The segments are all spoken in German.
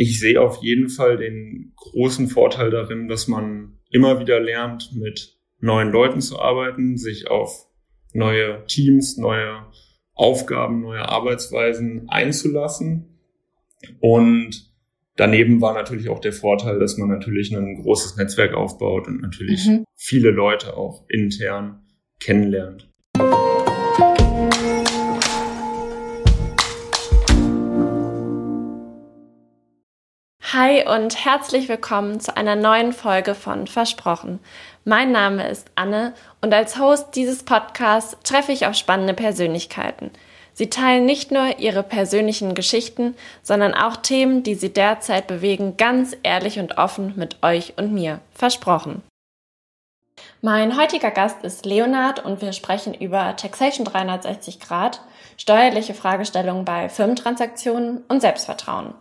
ich sehe auf jeden Fall den großen Vorteil darin, dass man immer wieder lernt, mit neuen Leuten zu arbeiten, sich auf neue Teams, neue Aufgaben, neue Arbeitsweisen einzulassen. Und daneben war natürlich auch der Vorteil, dass man natürlich ein großes Netzwerk aufbaut und natürlich mhm. viele Leute auch intern kennenlernt. Hi und herzlich willkommen zu einer neuen Folge von Versprochen. Mein Name ist Anne und als Host dieses Podcasts treffe ich auf spannende Persönlichkeiten. Sie teilen nicht nur ihre persönlichen Geschichten, sondern auch Themen, die sie derzeit bewegen, ganz ehrlich und offen mit euch und mir. Versprochen. Mein heutiger Gast ist Leonard und wir sprechen über Taxation 360 Grad, steuerliche Fragestellungen bei Firmentransaktionen und Selbstvertrauen.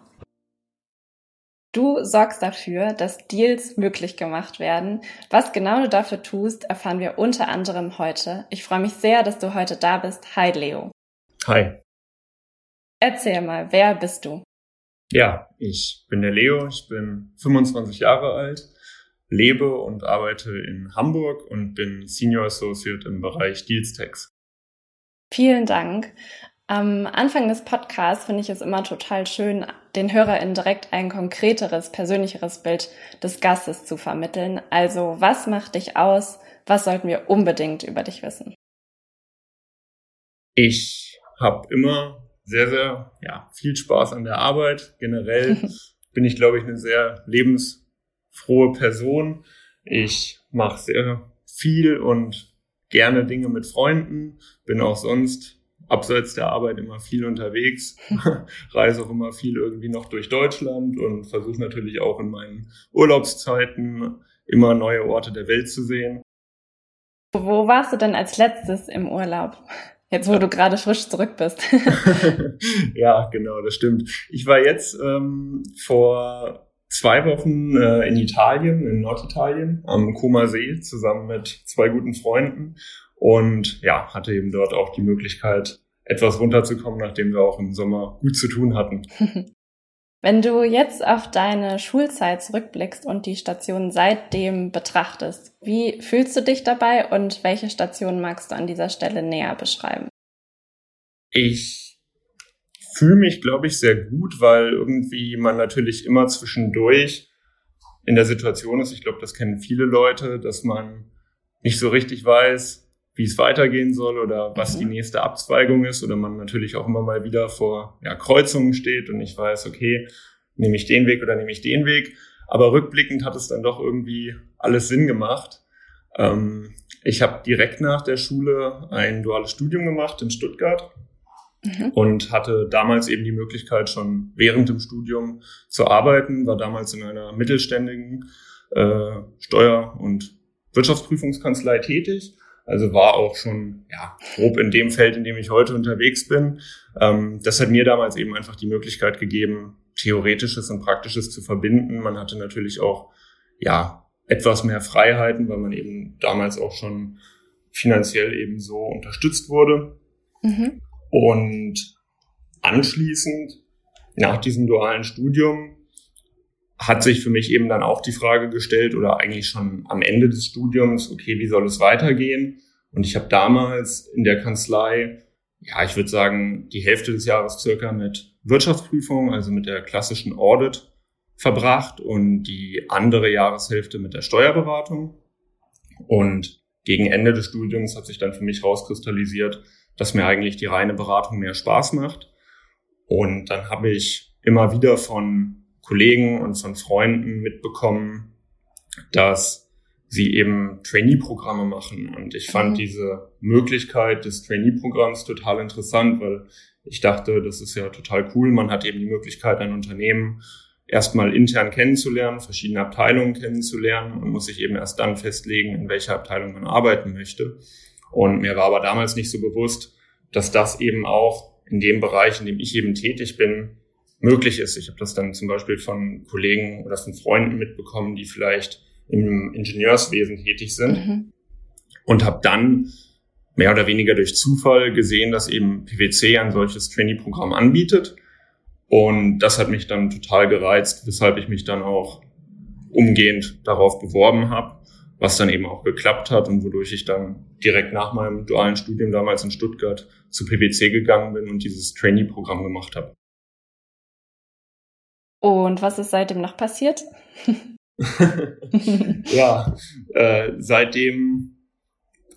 Du sorgst dafür, dass Deals möglich gemacht werden. Was genau du dafür tust, erfahren wir unter anderem heute. Ich freue mich sehr, dass du heute da bist. Hi, Leo. Hi. Erzähl mal, wer bist du? Ja, ich bin der Leo, ich bin 25 Jahre alt, lebe und arbeite in Hamburg und bin Senior Associate im Bereich Deals Tax. Vielen Dank. Am Anfang des Podcasts finde ich es immer total schön, den HörerInnen direkt ein konkreteres, persönlicheres Bild des Gastes zu vermitteln. Also, was macht dich aus? Was sollten wir unbedingt über dich wissen? Ich habe immer sehr, sehr ja, viel Spaß an der Arbeit. Generell bin ich, glaube ich, eine sehr lebensfrohe Person. Ich mache sehr viel und gerne Dinge mit Freunden, bin auch sonst abseits der Arbeit immer viel unterwegs, reise auch immer viel irgendwie noch durch Deutschland und versuche natürlich auch in meinen Urlaubszeiten immer neue Orte der Welt zu sehen. Wo warst du denn als letztes im Urlaub? Jetzt, wo du gerade frisch zurück bist. ja, genau, das stimmt. Ich war jetzt ähm, vor zwei Wochen äh, in Italien, in Norditalien, am Koma See, zusammen mit zwei guten Freunden und ja, hatte eben dort auch die Möglichkeit, etwas runterzukommen, nachdem wir auch im Sommer gut zu tun hatten. Wenn du jetzt auf deine Schulzeit zurückblickst und die Stationen seitdem betrachtest, wie fühlst du dich dabei und welche Stationen magst du an dieser Stelle näher beschreiben? Ich fühle mich, glaube ich, sehr gut, weil irgendwie man natürlich immer zwischendurch in der Situation ist, ich glaube, das kennen viele Leute, dass man nicht so richtig weiß, wie es weitergehen soll oder was mhm. die nächste Abzweigung ist oder man natürlich auch immer mal wieder vor ja, Kreuzungen steht und ich weiß, okay, nehme ich den Weg oder nehme ich den Weg. Aber rückblickend hat es dann doch irgendwie alles Sinn gemacht. Ähm, ich habe direkt nach der Schule ein duales Studium gemacht in Stuttgart mhm. und hatte damals eben die Möglichkeit, schon während dem Studium zu arbeiten, war damals in einer mittelständigen äh, Steuer- und Wirtschaftsprüfungskanzlei tätig also war auch schon ja, grob in dem Feld, in dem ich heute unterwegs bin. Ähm, das hat mir damals eben einfach die Möglichkeit gegeben, Theoretisches und Praktisches zu verbinden. Man hatte natürlich auch ja etwas mehr Freiheiten, weil man eben damals auch schon finanziell eben so unterstützt wurde. Mhm. Und anschließend, nach diesem dualen Studium, hat sich für mich eben dann auch die Frage gestellt oder eigentlich schon am Ende des Studiums, okay, wie soll es weitergehen? Und ich habe damals in der Kanzlei, ja, ich würde sagen, die Hälfte des Jahres circa mit Wirtschaftsprüfung, also mit der klassischen Audit verbracht und die andere Jahreshälfte mit der Steuerberatung. Und gegen Ende des Studiums hat sich dann für mich rauskristallisiert, dass mir eigentlich die reine Beratung mehr Spaß macht. Und dann habe ich immer wieder von Kollegen und von Freunden mitbekommen, dass sie eben Trainee-Programme machen. Und ich fand mhm. diese Möglichkeit des Trainee-Programms total interessant, weil ich dachte, das ist ja total cool. Man hat eben die Möglichkeit, ein Unternehmen erstmal intern kennenzulernen, verschiedene Abteilungen kennenzulernen und muss sich eben erst dann festlegen, in welcher Abteilung man arbeiten möchte. Und mir war aber damals nicht so bewusst, dass das eben auch in dem Bereich, in dem ich eben tätig bin, möglich ist. Ich habe das dann zum Beispiel von Kollegen oder von Freunden mitbekommen, die vielleicht im Ingenieurswesen tätig sind mhm. und habe dann mehr oder weniger durch Zufall gesehen, dass eben PwC ein solches Trainee-Programm anbietet Und das hat mich dann total gereizt, weshalb ich mich dann auch umgehend darauf beworben habe, was dann eben auch geklappt hat und wodurch ich dann direkt nach meinem dualen Studium damals in Stuttgart zu PwC gegangen bin und dieses Trainee-Programm gemacht habe. Und was ist seitdem noch passiert? ja, äh, seitdem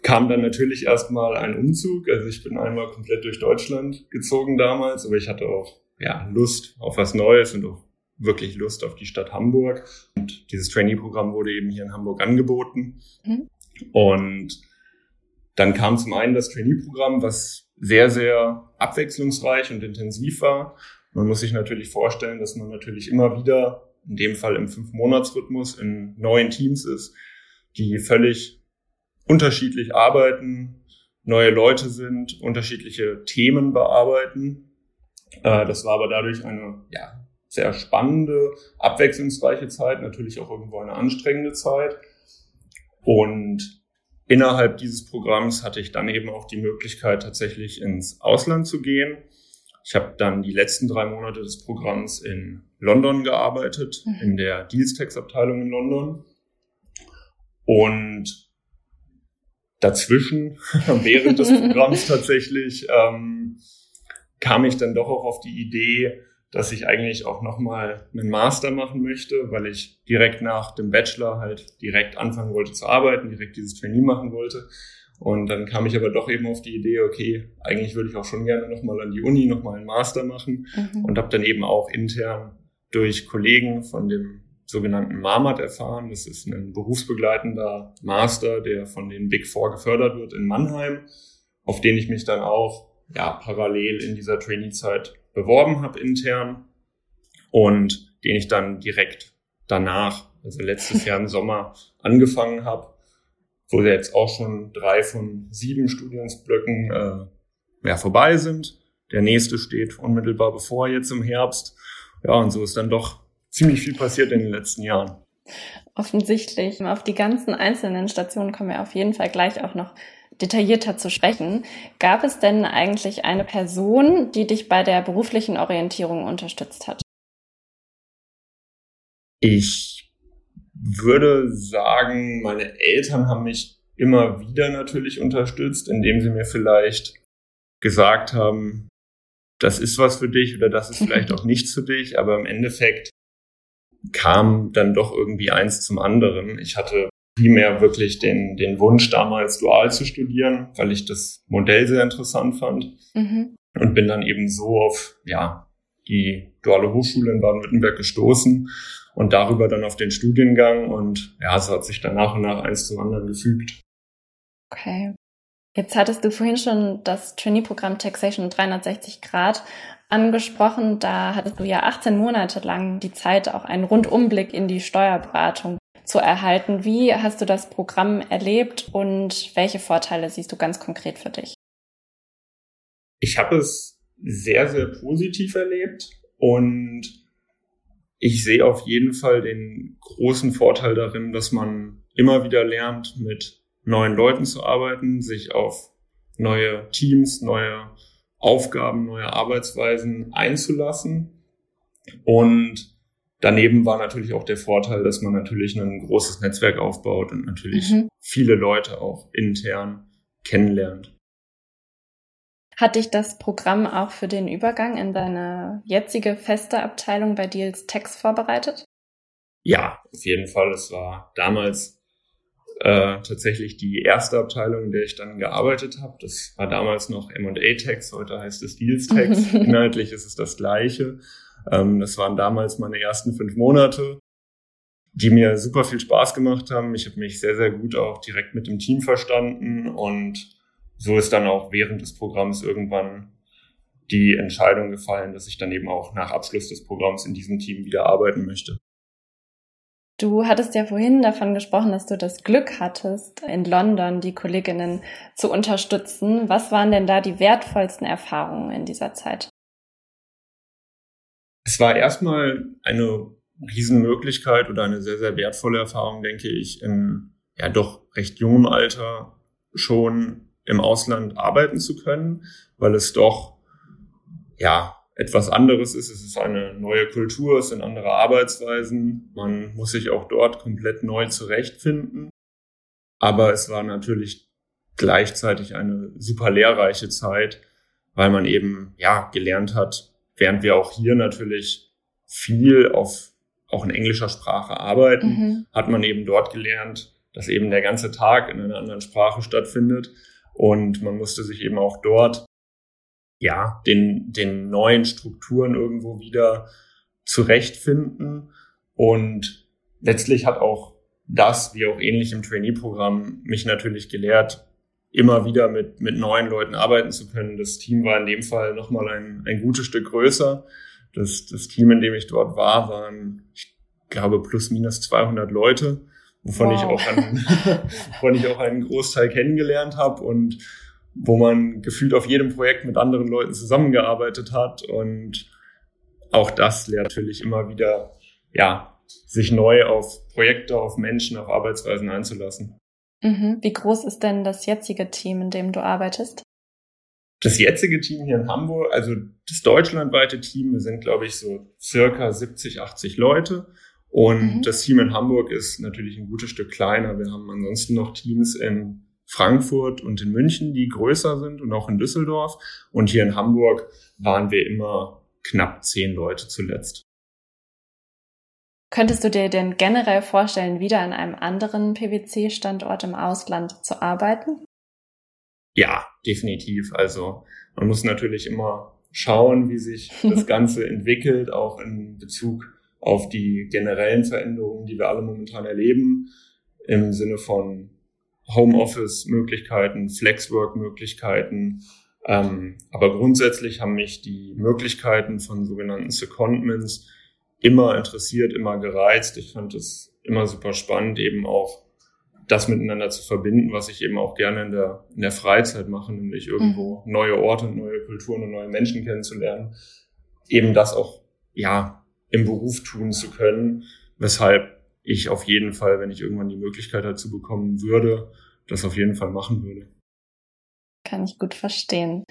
kam dann natürlich erstmal ein Umzug. Also ich bin einmal komplett durch Deutschland gezogen damals, aber ich hatte auch ja, Lust auf was Neues und auch wirklich Lust auf die Stadt Hamburg. Und dieses Trainee-Programm wurde eben hier in Hamburg angeboten. Mhm. Und dann kam zum einen das Trainee-Programm, was sehr, sehr abwechslungsreich und intensiv war. Man muss sich natürlich vorstellen, dass man natürlich immer wieder, in dem Fall im Fünf-Monats-Rhythmus, in neuen Teams ist, die völlig unterschiedlich arbeiten, neue Leute sind, unterschiedliche Themen bearbeiten. Äh, das war aber dadurch eine ja, sehr spannende, abwechslungsreiche Zeit, natürlich auch irgendwo eine anstrengende Zeit. Und innerhalb dieses Programms hatte ich dann eben auch die Möglichkeit, tatsächlich ins Ausland zu gehen. Ich habe dann die letzten drei Monate des Programms in London gearbeitet, mhm. in der Deals Tax Abteilung in London. Und dazwischen, während des Programms tatsächlich, ähm, kam ich dann doch auch auf die Idee, dass ich eigentlich auch nochmal einen Master machen möchte, weil ich direkt nach dem Bachelor halt direkt anfangen wollte zu arbeiten, direkt dieses Trainee machen wollte. Und dann kam ich aber doch eben auf die Idee, okay, eigentlich würde ich auch schon gerne nochmal an die Uni, nochmal einen Master machen mhm. und habe dann eben auch intern durch Kollegen von dem sogenannten MAMAT erfahren. Das ist ein berufsbegleitender Master, der von den Big Four gefördert wird in Mannheim, auf den ich mich dann auch ja, parallel in dieser Trainee-Zeit beworben habe intern und den ich dann direkt danach, also letztes Jahr im Sommer, angefangen habe, wo jetzt auch schon drei von sieben Studiensblöcken äh, ja, vorbei sind. Der nächste steht unmittelbar bevor jetzt im Herbst. Ja, und so ist dann doch ziemlich viel passiert in den letzten Jahren. Offensichtlich. Auf die ganzen einzelnen Stationen kommen wir auf jeden Fall gleich auch noch detaillierter zu sprechen. Gab es denn eigentlich eine Person, die dich bei der beruflichen Orientierung unterstützt hat? Ich würde sagen, meine Eltern haben mich immer wieder natürlich unterstützt, indem sie mir vielleicht gesagt haben, das ist was für dich oder das ist vielleicht auch nichts für dich, aber im Endeffekt kam dann doch irgendwie eins zum anderen. Ich hatte primär wirklich den, den Wunsch, damals dual zu studieren, weil ich das Modell sehr interessant fand. Mhm. Und bin dann eben so auf, ja, die duale Hochschule in Baden-Württemberg gestoßen und darüber dann auf den Studiengang und ja, es hat sich dann nach und nach eins zum anderen gefügt. Okay. Jetzt hattest du vorhin schon das Trainee-Programm Taxation 360 Grad angesprochen. Da hattest du ja 18 Monate lang die Zeit, auch einen Rundumblick in die Steuerberatung zu erhalten. Wie hast du das Programm erlebt und welche Vorteile siehst du ganz konkret für dich? Ich habe es sehr, sehr positiv erlebt und ich sehe auf jeden Fall den großen Vorteil darin, dass man immer wieder lernt, mit neuen Leuten zu arbeiten, sich auf neue Teams, neue Aufgaben, neue Arbeitsweisen einzulassen und Daneben war natürlich auch der Vorteil, dass man natürlich ein großes Netzwerk aufbaut und natürlich mhm. viele Leute auch intern kennenlernt. Hat dich das Programm auch für den Übergang in deine jetzige feste Abteilung bei Deals Text vorbereitet? Ja, auf jeden Fall. Es war damals äh, tatsächlich die erste Abteilung, in der ich dann gearbeitet habe. Das war damals noch M&A Tax, heute heißt es Deals Tax. Inhaltlich ist es das gleiche. Ähm, das waren damals meine ersten fünf Monate, die mir super viel Spaß gemacht haben. Ich habe mich sehr, sehr gut auch direkt mit dem Team verstanden und so ist dann auch während des Programms irgendwann die Entscheidung gefallen, dass ich dann eben auch nach Abschluss des Programms in diesem Team wieder arbeiten möchte. Du hattest ja vorhin davon gesprochen, dass du das Glück hattest, in London die Kolleginnen zu unterstützen. Was waren denn da die wertvollsten Erfahrungen in dieser Zeit? Es war erstmal eine Riesenmöglichkeit oder eine sehr, sehr wertvolle Erfahrung, denke ich, in ja doch recht jungem Alter schon im Ausland arbeiten zu können, weil es doch ja etwas anderes ist. Es ist eine neue Kultur, es sind andere Arbeitsweisen. Man muss sich auch dort komplett neu zurechtfinden. Aber es war natürlich gleichzeitig eine super lehrreiche Zeit, weil man eben, ja, gelernt hat, während wir auch hier natürlich viel auf auch in englischer Sprache arbeiten, mhm. hat man eben dort gelernt, dass eben der ganze Tag in einer anderen Sprache stattfindet. Und man musste sich eben auch dort, ja, den, den neuen Strukturen irgendwo wieder zurechtfinden. Und letztlich hat auch das, wie auch ähnlich im Trainee-Programm, mich natürlich gelehrt, immer wieder mit, mit neuen Leuten arbeiten zu können. Das Team war in dem Fall nochmal ein, ein gutes Stück größer. Das, das Team, in dem ich dort war, waren, ich glaube, plus minus 200 Leute, wovon wow. ich auch einen, wovon ich auch einen Großteil kennengelernt habe und wo man gefühlt auf jedem Projekt mit anderen Leuten zusammengearbeitet hat und auch das lehrt natürlich immer wieder, ja, sich neu auf Projekte, auf Menschen, auf Arbeitsweisen einzulassen. Mhm. Wie groß ist denn das jetzige Team, in dem du arbeitest? Das jetzige Team hier in Hamburg, also das deutschlandweite Team, wir sind, glaube ich, so circa 70, 80 Leute. Und mhm. das Team in Hamburg ist natürlich ein gutes Stück kleiner. Wir haben ansonsten noch Teams in Frankfurt und in München, die größer sind und auch in Düsseldorf. Und hier in Hamburg waren wir immer knapp zehn Leute zuletzt. Könntest du dir denn generell vorstellen, wieder an einem anderen PwC-Standort im Ausland zu arbeiten? Ja, definitiv. Also man muss natürlich immer schauen, wie sich das Ganze entwickelt, auch in Bezug auf die generellen Veränderungen, die wir alle momentan erleben, im Sinne von Homeoffice-Möglichkeiten, Flexwork-Möglichkeiten. Ähm, aber grundsätzlich haben mich die Möglichkeiten von sogenannten Secondments immer interessiert, immer gereizt. Ich fand es immer super spannend, eben auch das miteinander zu verbinden, was ich eben auch gerne in der, in der Freizeit mache, nämlich irgendwo mhm. neue Orte, neue Kulturen und neue Menschen kennenzulernen. Eben das auch, ja, im Beruf tun zu können, weshalb ich auf jeden Fall, wenn ich irgendwann die Möglichkeit dazu bekommen würde, das auf jeden Fall machen würde. Kann ich gut verstehen.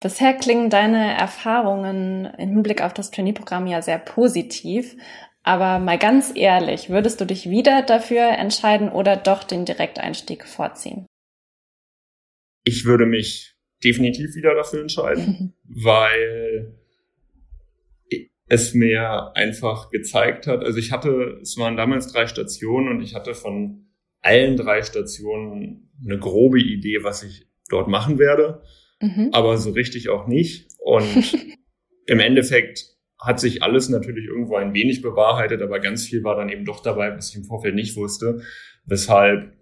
Bisher klingen deine Erfahrungen im Hinblick auf das Trainee-Programm ja sehr positiv. Aber mal ganz ehrlich, würdest du dich wieder dafür entscheiden oder doch den Direkteinstieg vorziehen? Ich würde mich definitiv wieder dafür entscheiden, weil es mir einfach gezeigt hat. Also ich hatte, es waren damals drei Stationen und ich hatte von allen drei Stationen eine grobe Idee, was ich dort machen werde mhm. aber so richtig auch nicht. Und im Endeffekt hat sich alles natürlich irgendwo ein wenig bewahrheitet, aber ganz viel war dann eben doch dabei, was ich im Vorfeld nicht wusste, weshalb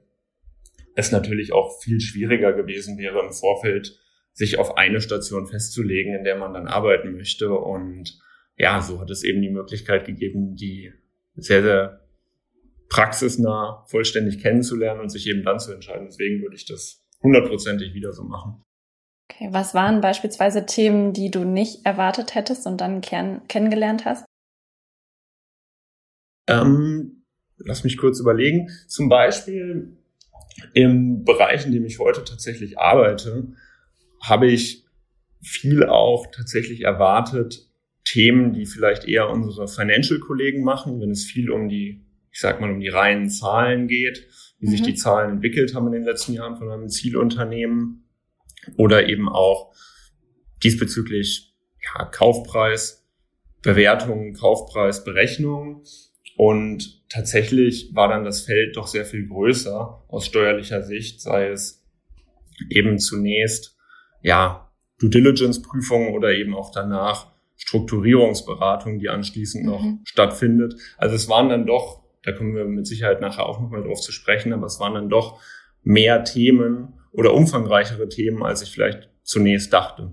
es natürlich auch viel schwieriger gewesen wäre im Vorfeld, sich auf eine Station festzulegen, in der man dann arbeiten möchte. Und ja, so hat es eben die Möglichkeit gegeben, die sehr, sehr praxisnah vollständig kennenzulernen und sich eben dann zu entscheiden. Deswegen würde ich das hundertprozentig wieder so machen. Okay, was waren beispielsweise Themen, die du nicht erwartet hättest und dann kenn kennengelernt hast? Ähm, lass mich kurz überlegen. Zum Beispiel im Bereich, in dem ich heute tatsächlich arbeite, habe ich viel auch tatsächlich erwartet, Themen, die vielleicht eher unsere Financial-Kollegen machen, wenn es viel um die, ich sag mal, um die reinen Zahlen geht, wie mhm. sich die Zahlen entwickelt haben in den letzten Jahren von einem Zielunternehmen oder eben auch diesbezüglich ja, Kaufpreis, Bewertungen, Kaufpreis, Berechnungen. Und tatsächlich war dann das Feld doch sehr viel größer aus steuerlicher Sicht, sei es eben zunächst, ja, Due Diligence Prüfungen oder eben auch danach Strukturierungsberatung, die anschließend noch mhm. stattfindet. Also es waren dann doch, da kommen wir mit Sicherheit nachher auch nochmal drauf zu sprechen, aber es waren dann doch mehr Themen oder umfangreichere Themen, als ich vielleicht zunächst dachte.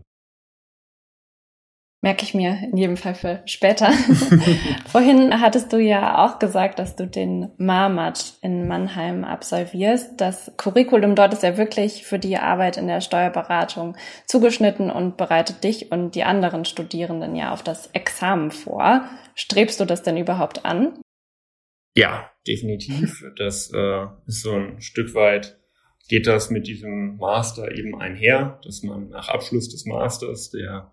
Merke ich mir in jedem Fall für später. Vorhin hattest du ja auch gesagt, dass du den Marmat in Mannheim absolvierst. Das Curriculum dort ist ja wirklich für die Arbeit in der Steuerberatung zugeschnitten und bereitet dich und die anderen Studierenden ja auf das Examen vor. Strebst du das denn überhaupt an? Ja, definitiv. Das äh, ist so ein Stück weit geht das mit diesem Master eben einher, dass man nach Abschluss des Masters, der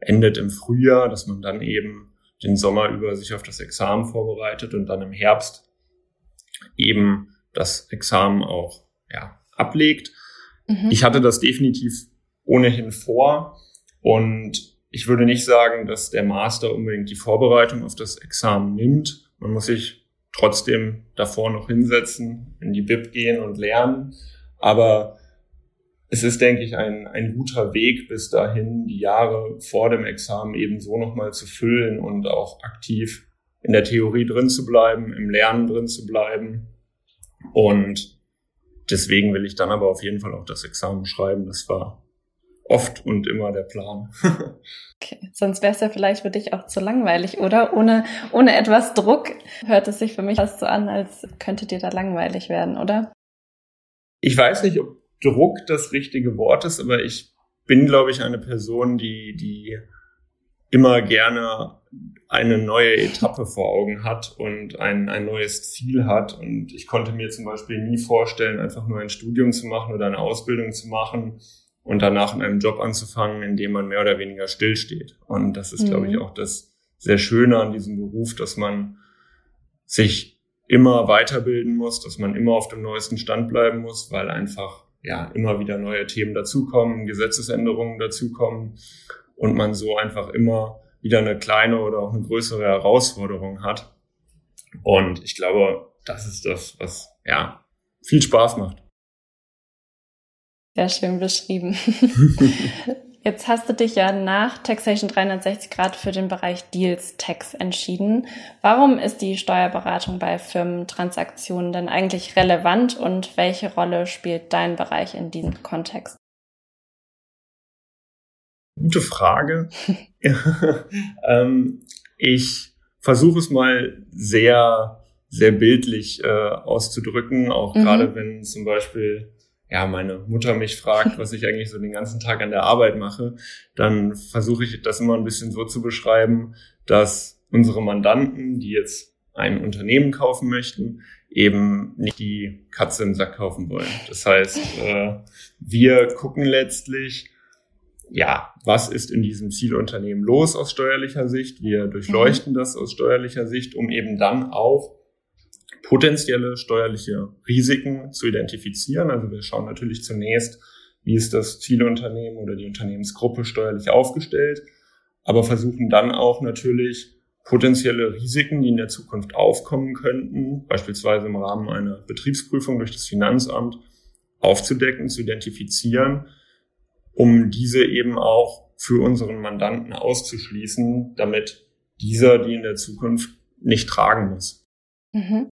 endet im Frühjahr, dass man dann eben den Sommer über sich auf das Examen vorbereitet und dann im Herbst eben das Examen auch ja, ablegt. Mhm. Ich hatte das definitiv ohnehin vor und ich würde nicht sagen, dass der Master unbedingt die Vorbereitung auf das Examen nimmt. Man muss sich trotzdem davor noch hinsetzen, in die Bib gehen und lernen. Aber es ist, denke ich, ein, ein guter Weg bis dahin, die Jahre vor dem Examen eben so nochmal zu füllen und auch aktiv in der Theorie drin zu bleiben, im Lernen drin zu bleiben. Und deswegen will ich dann aber auf jeden Fall auch das Examen schreiben. Das war oft und immer der Plan. okay, sonst wäre es ja vielleicht für dich auch zu langweilig, oder? Ohne, ohne etwas Druck hört es sich für mich fast so an, als könnte dir da langweilig werden, oder? Ich weiß nicht, ob Druck das richtige Wort ist, aber ich bin, glaube ich, eine Person, die, die immer gerne eine neue Etappe vor Augen hat und ein, ein neues Ziel hat. Und ich konnte mir zum Beispiel nie vorstellen, einfach nur ein Studium zu machen oder eine Ausbildung zu machen und danach in einem Job anzufangen, in dem man mehr oder weniger stillsteht. Und das ist, mhm. glaube ich, auch das sehr Schöne an diesem Beruf, dass man sich immer weiterbilden muss, dass man immer auf dem neuesten Stand bleiben muss, weil einfach ja immer wieder neue Themen dazukommen, Gesetzesänderungen dazukommen und man so einfach immer wieder eine kleine oder auch eine größere Herausforderung hat. Und ich glaube, das ist das, was ja viel Spaß macht. Sehr schön beschrieben. Jetzt hast du dich ja nach Taxation 360 Grad für den Bereich Deals Tax entschieden. Warum ist die Steuerberatung bei Firmentransaktionen denn eigentlich relevant und welche Rolle spielt dein Bereich in diesem Kontext? Gute Frage. ähm, ich versuche es mal sehr, sehr bildlich äh, auszudrücken, auch mhm. gerade wenn zum Beispiel ja, meine Mutter mich fragt, was ich eigentlich so den ganzen Tag an der Arbeit mache, dann versuche ich das immer ein bisschen so zu beschreiben, dass unsere Mandanten, die jetzt ein Unternehmen kaufen möchten, eben nicht die Katze im Sack kaufen wollen. Das heißt, äh, wir gucken letztlich, ja, was ist in diesem Zielunternehmen los aus steuerlicher Sicht? Wir durchleuchten mhm. das aus steuerlicher Sicht, um eben dann auch potenzielle steuerliche Risiken zu identifizieren. Also wir schauen natürlich zunächst, wie ist das Zielunternehmen oder die Unternehmensgruppe steuerlich aufgestellt, aber versuchen dann auch natürlich potenzielle Risiken, die in der Zukunft aufkommen könnten, beispielsweise im Rahmen einer Betriebsprüfung durch das Finanzamt, aufzudecken, zu identifizieren, um diese eben auch für unseren Mandanten auszuschließen, damit dieser die in der Zukunft nicht tragen muss. Mhm.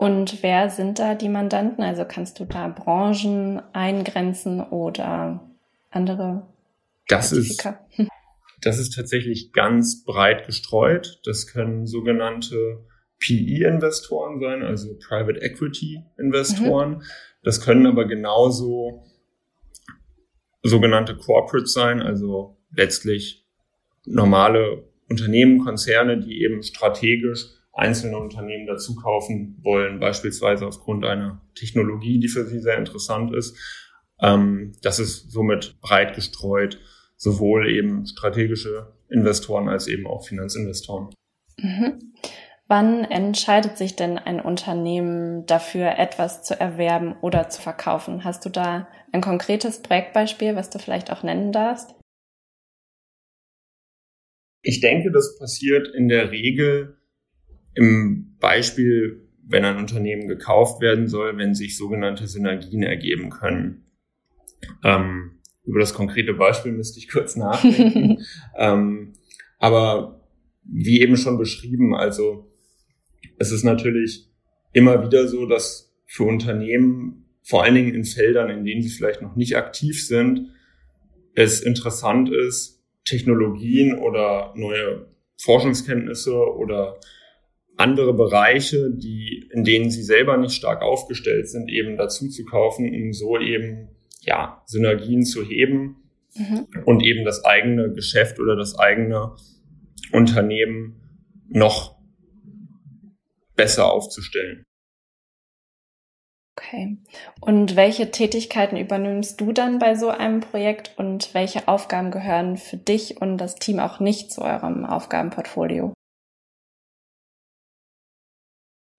Und wer sind da die Mandanten? Also kannst du da Branchen eingrenzen oder andere? Das ist, das ist tatsächlich ganz breit gestreut. Das können sogenannte PE-Investoren sein, also Private Equity-Investoren. Mhm. Das können aber genauso sogenannte Corporates sein, also letztlich normale Unternehmen, Konzerne, die eben strategisch einzelne Unternehmen dazu kaufen wollen, beispielsweise aufgrund einer Technologie, die für sie sehr interessant ist. Ähm, das ist somit breit gestreut, sowohl eben strategische Investoren als eben auch Finanzinvestoren. Mhm. Wann entscheidet sich denn ein Unternehmen dafür, etwas zu erwerben oder zu verkaufen? Hast du da ein konkretes Projektbeispiel, was du vielleicht auch nennen darfst? Ich denke, das passiert in der Regel im Beispiel, wenn ein Unternehmen gekauft werden soll, wenn sich sogenannte Synergien ergeben können. Ähm, über das konkrete Beispiel müsste ich kurz nachdenken. ähm, aber wie eben schon beschrieben, also es ist natürlich immer wieder so, dass für Unternehmen, vor allen Dingen in Feldern, in denen sie vielleicht noch nicht aktiv sind, es interessant ist, Technologien oder neue Forschungskenntnisse oder andere Bereiche, die, in denen sie selber nicht stark aufgestellt sind, eben dazu zu kaufen, um so eben, ja, Synergien zu heben mhm. und eben das eigene Geschäft oder das eigene Unternehmen noch besser aufzustellen. Okay. Und welche Tätigkeiten übernimmst du dann bei so einem Projekt und welche Aufgaben gehören für dich und das Team auch nicht zu eurem Aufgabenportfolio?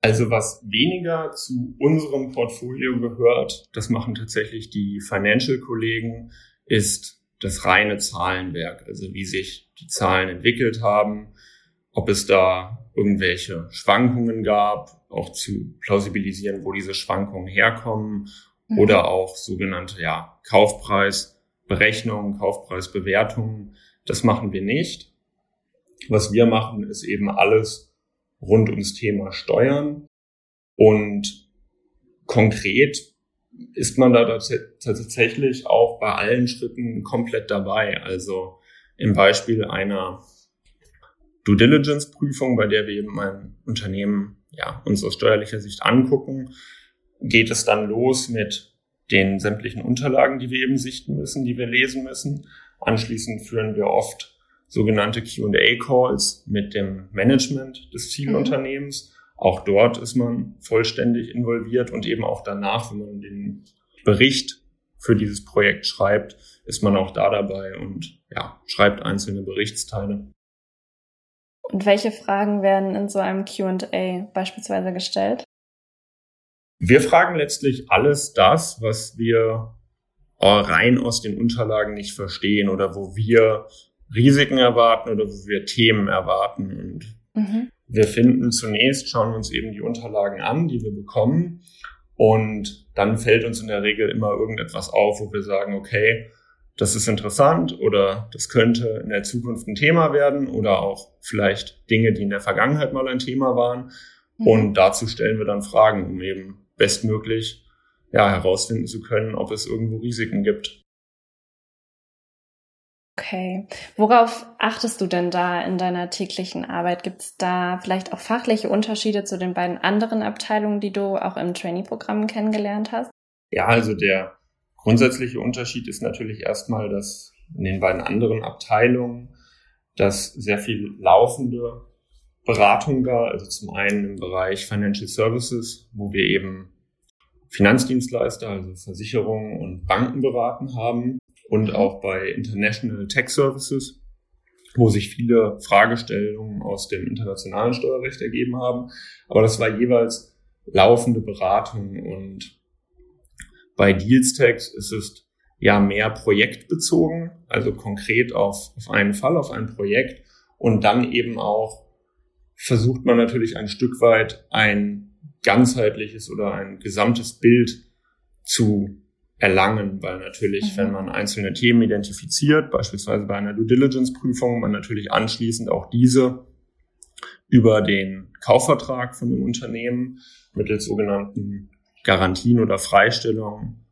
Also was weniger zu unserem Portfolio gehört, das machen tatsächlich die Financial-Kollegen, ist das reine Zahlenwerk, also wie sich die Zahlen entwickelt haben, ob es da irgendwelche Schwankungen gab, auch zu plausibilisieren, wo diese Schwankungen herkommen mhm. oder auch sogenannte ja, Kaufpreisberechnungen, Kaufpreisbewertungen. Das machen wir nicht. Was wir machen, ist eben alles rund ums Thema Steuern und konkret ist man da tatsächlich auch bei allen Schritten komplett dabei. Also im Beispiel einer Due Diligence Prüfung, bei der wir eben ein Unternehmen ja, uns aus steuerlicher Sicht angucken, geht es dann los mit den sämtlichen Unterlagen, die wir eben sichten müssen, die wir lesen müssen. Anschließend führen wir oft sogenannte Q&A-Calls mit dem Management des Zielunternehmens. Mhm. Auch dort ist man vollständig involviert und eben auch danach, wenn man den Bericht für dieses Projekt schreibt, ist man auch da dabei und ja, schreibt einzelne Berichtsteile. Und welche Fragen werden in so einem QA beispielsweise gestellt? Wir fragen letztlich alles das, was wir rein aus den Unterlagen nicht verstehen oder wo wir Risiken erwarten oder wo wir Themen erwarten. Und mhm. wir finden zunächst, schauen wir uns eben die Unterlagen an, die wir bekommen. Und dann fällt uns in der Regel immer irgendetwas auf, wo wir sagen, okay, das ist interessant oder das könnte in der Zukunft ein Thema werden oder auch vielleicht Dinge, die in der Vergangenheit mal ein Thema waren. Mhm. Und dazu stellen wir dann Fragen, um eben bestmöglich ja, herausfinden zu können, ob es irgendwo Risiken gibt. Okay. Worauf achtest du denn da in deiner täglichen Arbeit? Gibt es da vielleicht auch fachliche Unterschiede zu den beiden anderen Abteilungen, die du auch im Trainee-Programm kennengelernt hast? Ja, also der grundsätzliche Unterschied ist natürlich erstmal, dass in den beiden anderen Abteilungen dass sehr viel laufende Beratung war. Also zum einen im Bereich Financial Services, wo wir eben Finanzdienstleister, also Versicherungen und Banken beraten haben und auch bei International Tech Services, wo sich viele Fragestellungen aus dem internationalen Steuerrecht ergeben haben. Aber das war jeweils laufende Beratung und bei Dealstacks ist es ja mehr projektbezogen, also konkret auf, auf einen Fall, auf ein Projekt und dann eben auch versucht man natürlich ein Stück weit ein ganzheitliches oder ein gesamtes Bild zu erlangen, weil natürlich, mhm. wenn man einzelne Themen identifiziert, beispielsweise bei einer Due Diligence Prüfung, man natürlich anschließend auch diese über den Kaufvertrag von dem Unternehmen mittels sogenannten Garantien oder Freistellungen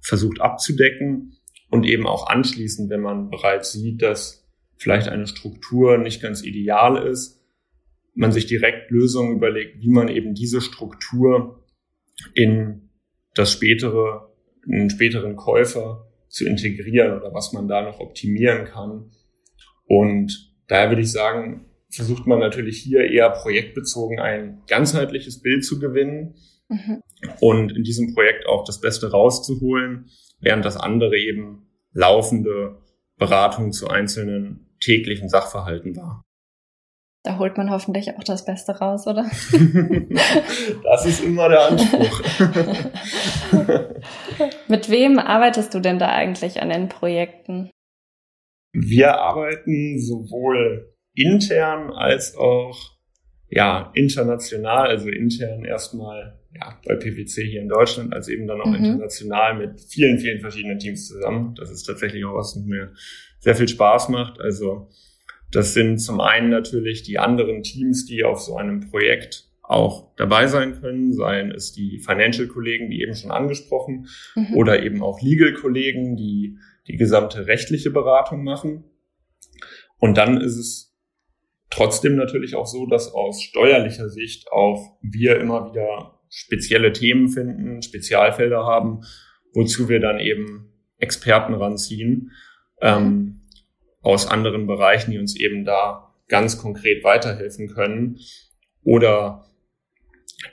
versucht abzudecken und eben auch anschließend, wenn man bereits sieht, dass vielleicht eine Struktur nicht ganz ideal ist, man sich direkt Lösungen überlegt, wie man eben diese Struktur in das spätere, in den späteren Käufer zu integrieren oder was man da noch optimieren kann. Und daher würde ich sagen, versucht man natürlich hier eher projektbezogen ein ganzheitliches Bild zu gewinnen mhm. und in diesem Projekt auch das Beste rauszuholen, während das andere eben laufende Beratung zu einzelnen täglichen Sachverhalten war. Da holt man hoffentlich auch das Beste raus, oder? das ist immer der Anspruch. Mit wem arbeitest du denn da eigentlich an den Projekten? Wir arbeiten sowohl intern als auch ja, international, also intern erstmal ja, bei PwC hier in Deutschland, als eben dann auch mhm. international mit vielen, vielen verschiedenen Teams zusammen. Das ist tatsächlich auch was, was mir sehr viel Spaß macht. Also das sind zum einen natürlich die anderen Teams, die auf so einem Projekt auch dabei sein können, seien es die Financial-Kollegen, wie eben schon angesprochen, mhm. oder eben auch Legal-Kollegen, die die gesamte rechtliche Beratung machen. Und dann ist es trotzdem natürlich auch so, dass aus steuerlicher Sicht auch wir immer wieder spezielle Themen finden, Spezialfelder haben, wozu wir dann eben Experten ranziehen ähm, aus anderen Bereichen, die uns eben da ganz konkret weiterhelfen können. Oder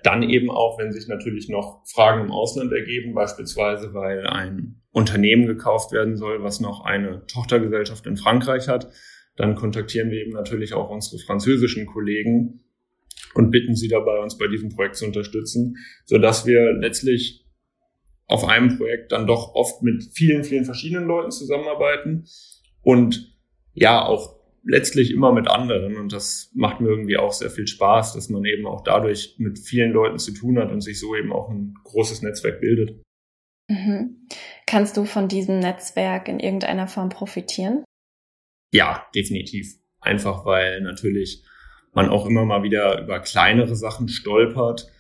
Dann eben auch, wenn sich natürlich noch Fragen im Ausland ergeben, beispielsweise weil ein Unternehmen gekauft werden soll, was noch eine Tochtergesellschaft in Frankreich hat, dann kontaktieren wir eben natürlich auch unsere französischen Kollegen und bitten sie dabei, uns bei diesem Projekt zu unterstützen, so dass wir letztlich auf einem Projekt dann doch oft mit vielen, vielen verschiedenen Leuten zusammenarbeiten und ja auch letztlich immer mit anderen. Und das macht mir irgendwie auch sehr viel Spaß, dass man eben auch dadurch mit vielen Leuten zu tun hat und sich so eben auch ein großes Netzwerk bildet. Mhm. Kannst du von diesem Netzwerk in irgendeiner Form profitieren? Ja, definitiv. Einfach weil natürlich man auch immer mal wieder über kleinere Sachen stolpert,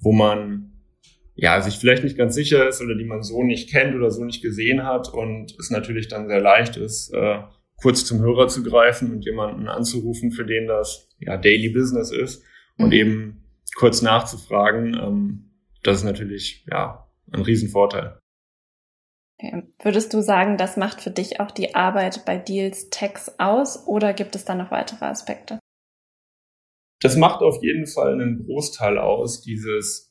wo man ja sich vielleicht nicht ganz sicher ist oder die man so nicht kennt oder so nicht gesehen hat und es natürlich dann sehr leicht ist, äh, kurz zum Hörer zu greifen und jemanden anzurufen, für den das ja Daily Business ist und mhm. eben kurz nachzufragen. Ähm, das ist natürlich ja ein Riesenvorteil. Okay. Würdest du sagen, das macht für dich auch die Arbeit bei Deals Tax aus oder gibt es da noch weitere Aspekte? Das macht auf jeden Fall einen Großteil aus, dieses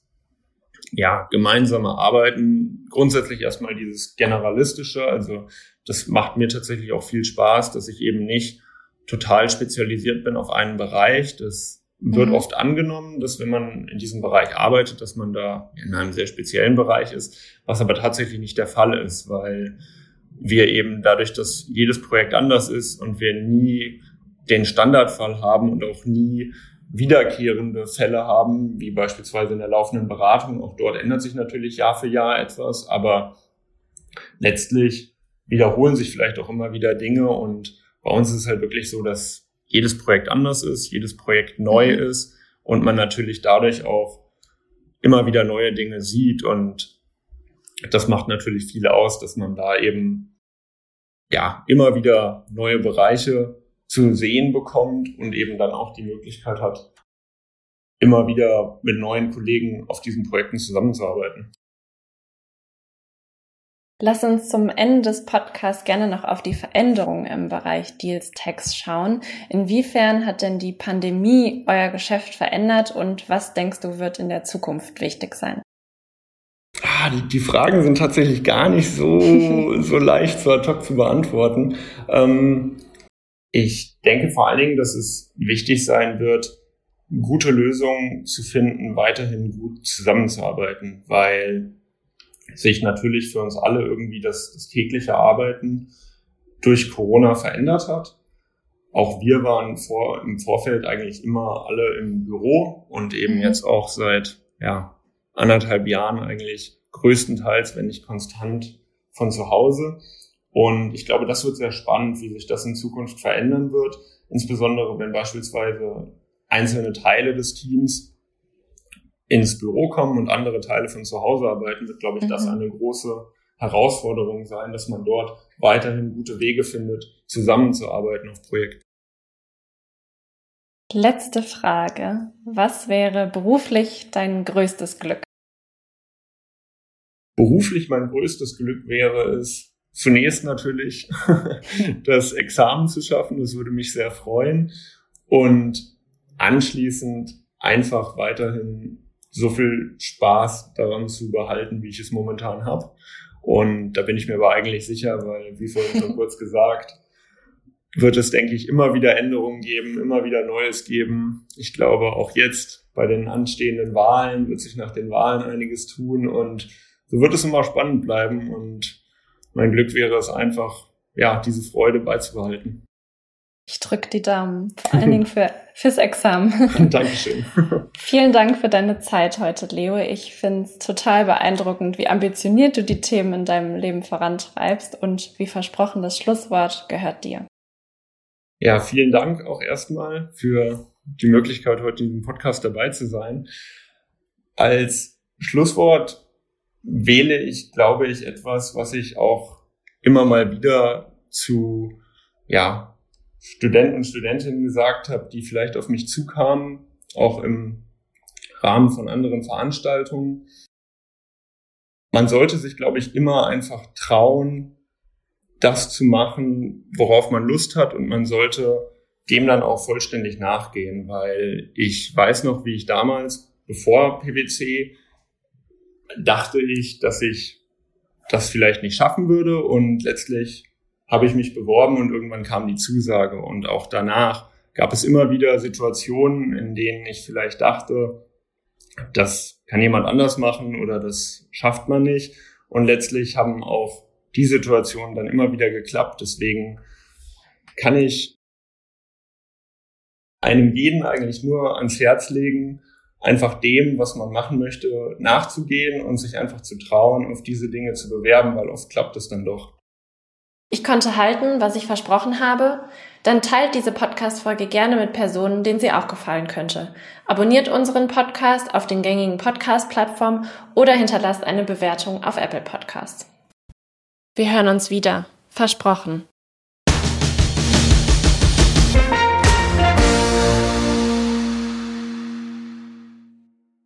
ja, gemeinsame Arbeiten. Grundsätzlich erstmal dieses Generalistische. Also das macht mir tatsächlich auch viel Spaß, dass ich eben nicht total spezialisiert bin auf einen Bereich. Das wird mhm. oft angenommen, dass wenn man in diesem Bereich arbeitet, dass man da in einem sehr speziellen Bereich ist, was aber tatsächlich nicht der Fall ist, weil wir eben dadurch, dass jedes Projekt anders ist und wir nie den Standardfall haben und auch nie wiederkehrende Fälle haben, wie beispielsweise in der laufenden Beratung. Auch dort ändert sich natürlich Jahr für Jahr etwas, aber letztlich wiederholen sich vielleicht auch immer wieder Dinge und bei uns ist es halt wirklich so, dass jedes Projekt anders ist, jedes Projekt neu mhm. ist und man natürlich dadurch auch immer wieder neue Dinge sieht und das macht natürlich viel aus, dass man da eben ja immer wieder neue Bereiche zu sehen bekommt und eben dann auch die Möglichkeit hat, immer wieder mit neuen Kollegen auf diesen Projekten zusammenzuarbeiten. Lass uns zum Ende des Podcasts gerne noch auf die Veränderungen im Bereich Deals Tax schauen. Inwiefern hat denn die Pandemie euer Geschäft verändert und was denkst du wird in der Zukunft wichtig sein? Ah, die, die Fragen sind tatsächlich gar nicht so, so leicht so ad hoc zu beantworten. Ähm, ich denke vor allen Dingen, dass es wichtig sein wird, gute Lösungen zu finden, weiterhin gut zusammenzuarbeiten, weil sich natürlich für uns alle irgendwie das, das tägliche Arbeiten durch Corona verändert hat. Auch wir waren vor, im Vorfeld eigentlich immer alle im Büro und eben mhm. jetzt auch seit ja, anderthalb Jahren eigentlich größtenteils, wenn nicht konstant, von zu Hause. Und ich glaube, das wird sehr spannend, wie sich das in Zukunft verändern wird, insbesondere wenn beispielsweise einzelne Teile des Teams ins Büro kommen und andere Teile von zu Hause arbeiten, wird, glaube ich, mhm. das eine große Herausforderung sein, dass man dort weiterhin gute Wege findet, zusammenzuarbeiten auf Projekten. Letzte Frage. Was wäre beruflich dein größtes Glück? Beruflich mein größtes Glück wäre es, zunächst natürlich das Examen zu schaffen. Das würde mich sehr freuen. Und anschließend einfach weiterhin so viel Spaß daran zu behalten, wie ich es momentan habe. Und da bin ich mir aber eigentlich sicher, weil, wie vorhin schon kurz gesagt, wird es, denke ich, immer wieder Änderungen geben, immer wieder Neues geben. Ich glaube, auch jetzt bei den anstehenden Wahlen wird sich nach den Wahlen einiges tun und so wird es immer spannend bleiben und mein Glück wäre es einfach, ja, diese Freude beizubehalten. Ich drücke die Daumen, vor allen Dingen für, fürs Examen. Dankeschön. Vielen Dank für deine Zeit heute, Leo. Ich finde es total beeindruckend, wie ambitioniert du die Themen in deinem Leben vorantreibst und wie versprochen, das Schlusswort gehört dir. Ja, vielen Dank auch erstmal für die Möglichkeit, heute in diesem Podcast dabei zu sein. Als Schlusswort wähle ich, glaube ich, etwas, was ich auch immer mal wieder zu, ja, Studenten und Studentinnen gesagt habe, die vielleicht auf mich zukamen, auch im Rahmen von anderen Veranstaltungen. Man sollte sich, glaube ich, immer einfach trauen, das zu machen, worauf man Lust hat und man sollte dem dann auch vollständig nachgehen, weil ich weiß noch, wie ich damals bevor PwC dachte ich, dass ich das vielleicht nicht schaffen würde und letztlich habe ich mich beworben und irgendwann kam die Zusage und auch danach gab es immer wieder Situationen, in denen ich vielleicht dachte, das kann jemand anders machen oder das schafft man nicht und letztlich haben auch die Situationen dann immer wieder geklappt. Deswegen kann ich einem jeden eigentlich nur ans Herz legen, einfach dem, was man machen möchte, nachzugehen und sich einfach zu trauen, auf diese Dinge zu bewerben, weil oft klappt es dann doch. Ich konnte halten, was ich versprochen habe. Dann teilt diese Podcast-Folge gerne mit Personen, denen sie auch gefallen könnte. Abonniert unseren Podcast auf den gängigen Podcast-Plattformen oder hinterlasst eine Bewertung auf Apple Podcasts. Wir hören uns wieder. Versprochen.